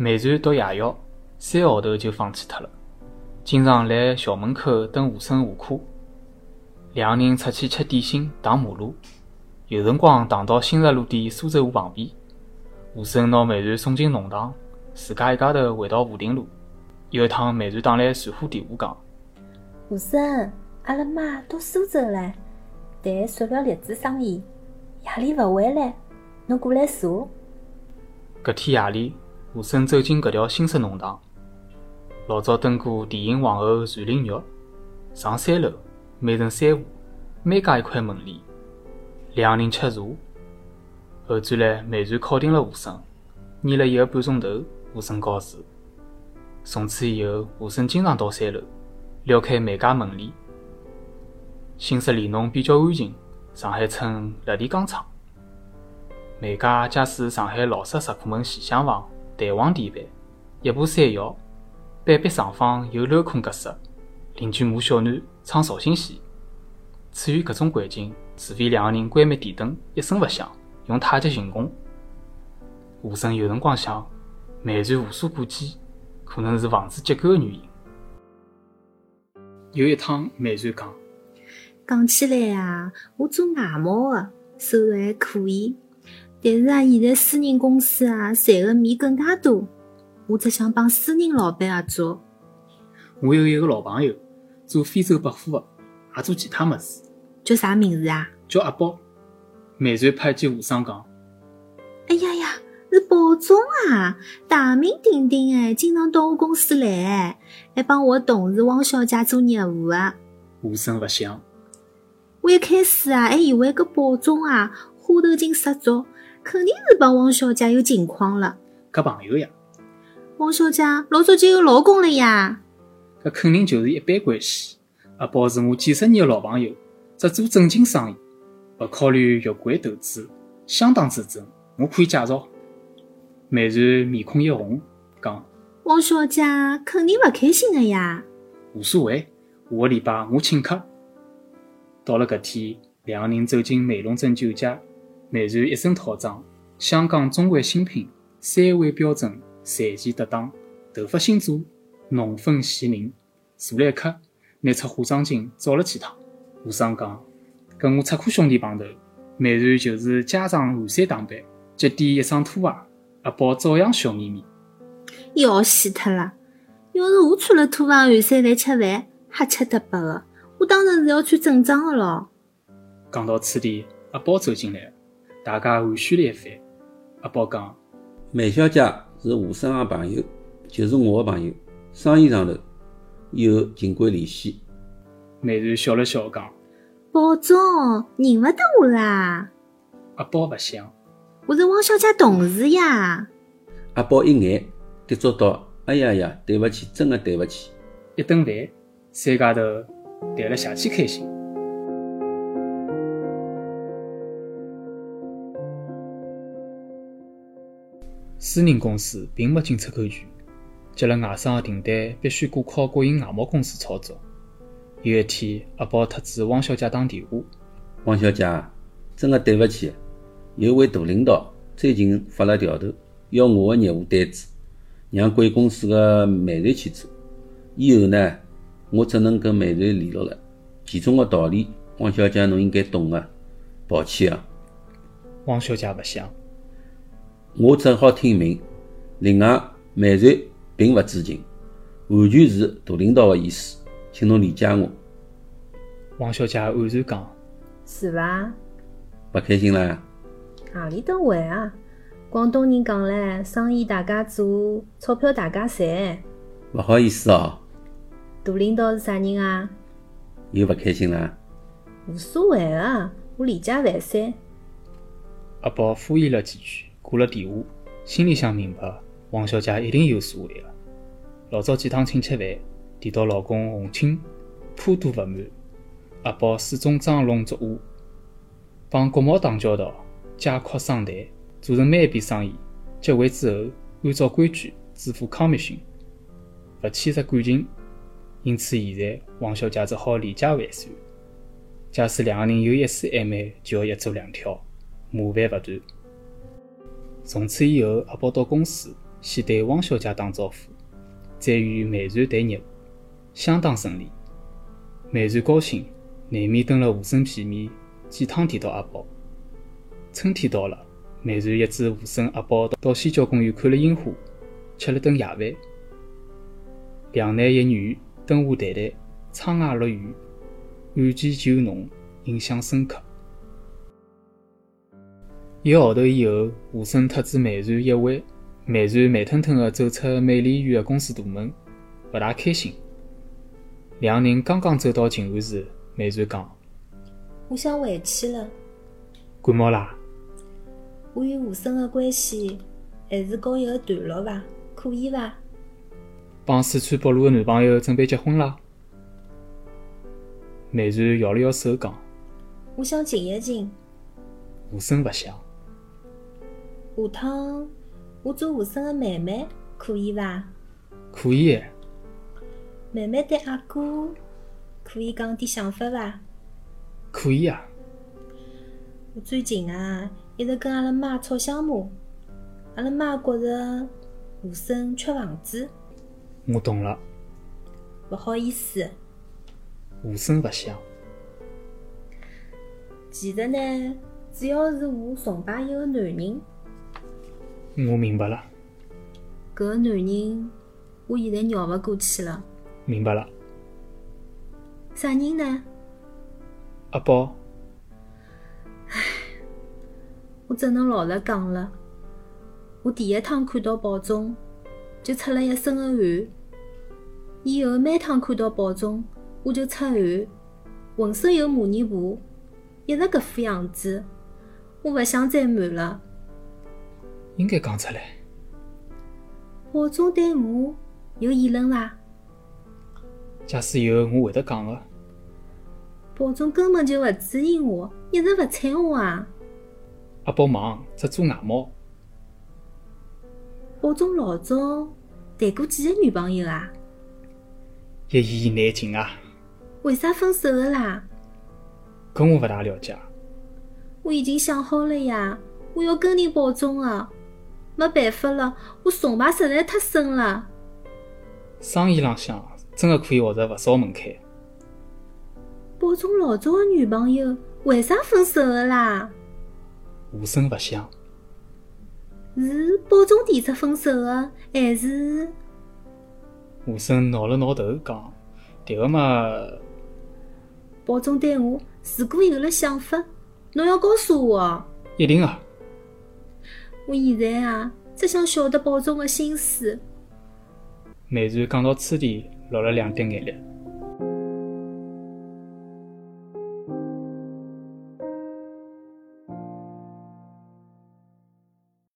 美团读夜校，三个号头就放弃脱了，经常来校门口等吴声下课。两个人出去吃点心、打马路，有辰光打到新石路店苏州河旁边。吴声拿美瑞送进弄堂，自家一家头回到武定路。有一趟，美瑞打来传呼电话讲：“吴声，阿拉妈到苏州了，谈塑料粒子生意，夜里勿回来，侬过来坐。”搿天夜里，吴声走进搿条新式弄堂，老早等过电影皇后传灵肉，上三楼。每层三户，每家一块门帘，两人吃茶。后转来，美团敲定了吴声，念了一个半钟头，吴声告辞。从此以后，吴声经常到三楼，撩开每家门帘。新式里弄比较安静，上海称“落地钢厂”。每家假使上海老式石库门前厢房，弹簧地板，一部山摇，板壁上方有镂空格式。邻居骂小囡唱绍兴戏。处于搿种环境，除非两个人关灭电灯，一声勿响，用太极行功。吴声有辰光想，美团无所顾忌，可能是房子结构的原因。有一趟，美团讲：“讲起来啊，我做外贸的，收入还可以，但是啊，现在私人公司啊，赚的米更加多，我只想帮私人老板合作。我有一个老朋友。做非洲百货的，也做其他么事。叫啥名字啊？叫阿宝。美团派记吴生讲：“哎呀呀，是宝总啊，大名鼎鼎哎，经常到我公司来，还帮我同事汪小姐做业务啊。”无声勿响。我一开始啊，还以为搿宝总啊，花头精十足，肯定是帮汪小姐有情况了。搿朋友呀。汪小姐老早就有老公了呀。搿肯定就是一般关系。阿宝是我几十年的老朋友，只做正经生意，勿考虑越轨投资，相当之正。我可以介绍。美然面孔一红，讲：汪小姐肯定勿开心的呀。无所谓，下个礼拜我请客。到了搿天，两个人走进美龙镇酒家，美团一身套装，香港中环新品，三位标准，裁前得当，头发新做。浓粉细凝，坐了一刻，拿出化妆镜照了几趟。吴尚讲：“跟我出库兄弟碰头，美团就是家长寒衫打扮，脚底一双拖鞋，阿宝照样笑眯眯。要死脱了！要是我穿了拖鞋寒衫来吃饭，瞎吃得白的。我当然是要穿正装的咯。”讲到此地，阿宝走进来，大家寒暄了一番。阿宝讲：“梅小姐是吴生的朋友，就是我的朋友。”生意上头，以后尽管联系。梅瑞笑了笑讲：“宝总认勿得我啦。”阿宝勿想，我是汪小姐同事呀。阿宝一眼跌坐道：“哎呀呀，对勿起，真的对勿起。”一顿饭，三家头谈了邪气开心。私人公司并没进出口权。接了外商的订单，必须过靠国营外贸公司操作。有一天，阿宝特子汪小姐打电话：“汪小姐，真的对不起，有位大领导最近发了调头，要我的业务单子，让贵公司的美瑞去做。以后呢，我只能跟美瑞联络了。其中的道理，汪小姐侬应该懂的。抱歉啊。”汪小姐不想，我只好听命。另外，美瑞。并不知情，完全是大领导的意思，请侬理解我。王小姐黯然讲：“是伐？勿开心啦？何里搭会啊？广东人讲唻，生意大家做，钞票大家赚。勿好意思哦。大领导是啥人啊？又勿开心啦？无所谓啊，我理解万岁。阿宝敷衍了几句，挂了电话，心里想明白。王小姐一定有所为了。老早几趟请吃饭，提到老公洪清颇多不满，阿宝始终装聋作哑，帮国贸打交道，借壳生谈，做成每一笔生意结汇之后，按照规矩支付康密逊，勿牵涉感情。因此现在王小姐只好理解万算。假使两个人有一丝暧昧，就要一做两条，麻烦勿断。从此以后，阿宝到公司。先对汪小姐打招呼，再与梅然谈业务，相当顺利。梅然高兴，难免蹲了吴声片面，几趟提到阿宝。春天到了，梅然一支吴声、阿宝到西郊公园看了樱花，吃了顿夜饭。两男一女灯下谈谈，窗外落雨，案件酒浓，印象深刻。一个号头以后，吴声特子梅然一回，梅然慢吞吞地走出美丽园的公司大门，勿大开心。两人刚刚走到静安寺，梅然讲：“我想回去了。感冒啦？我与吴声的关系还是告一个段落伐？可以伐？帮四川北路的男朋友准备结婚啦？”梅然摇了摇手讲：“我想静一静。吴声勿想。下趟我做吴声的妹妹，可以伐？可以。妹妹对阿哥可以讲点想法伐？可以啊。我最近啊，一直跟阿拉妈吵相骂。阿拉妈觉着吴声缺房子，我懂了。勿好意思。吴声勿想。其实呢，主要是我崇拜一个男人。我明白了。搿个男人，我现在绕勿过去了。明白了。啥人呢？阿宝。唉，我只能老实讲了。我第一趟看到宝总，就出了一身的汗。以后每趟看到宝总，我就出汗，浑身有蚂蚁爬，一直搿副样子。我勿想再瞒了。应该讲出来。保中对我有议论伐？假使有，我会得讲个。保中根本就勿注意我，一直勿睬我啊！阿宝忙，只做外贸。宝总老早谈过几个女朋友啊？一言难尽啊！为啥分手的啦？搿我勿大了解。我已经想好了呀，我要跟定宝总的。没办法了，我崇拜实在太深了。生意浪向。真的可以学着勿少门槛。宝总老早的女朋友为啥分手的啦？无声勿响。是宝总提出分手的，还是？无声挠了挠头讲：“迭个嘛。”宝总对我如果有了想法，侬要告诉我哦。一定啊。我现在啊，只想晓得宝总的心思。梅然讲到此地。落了两滴眼泪。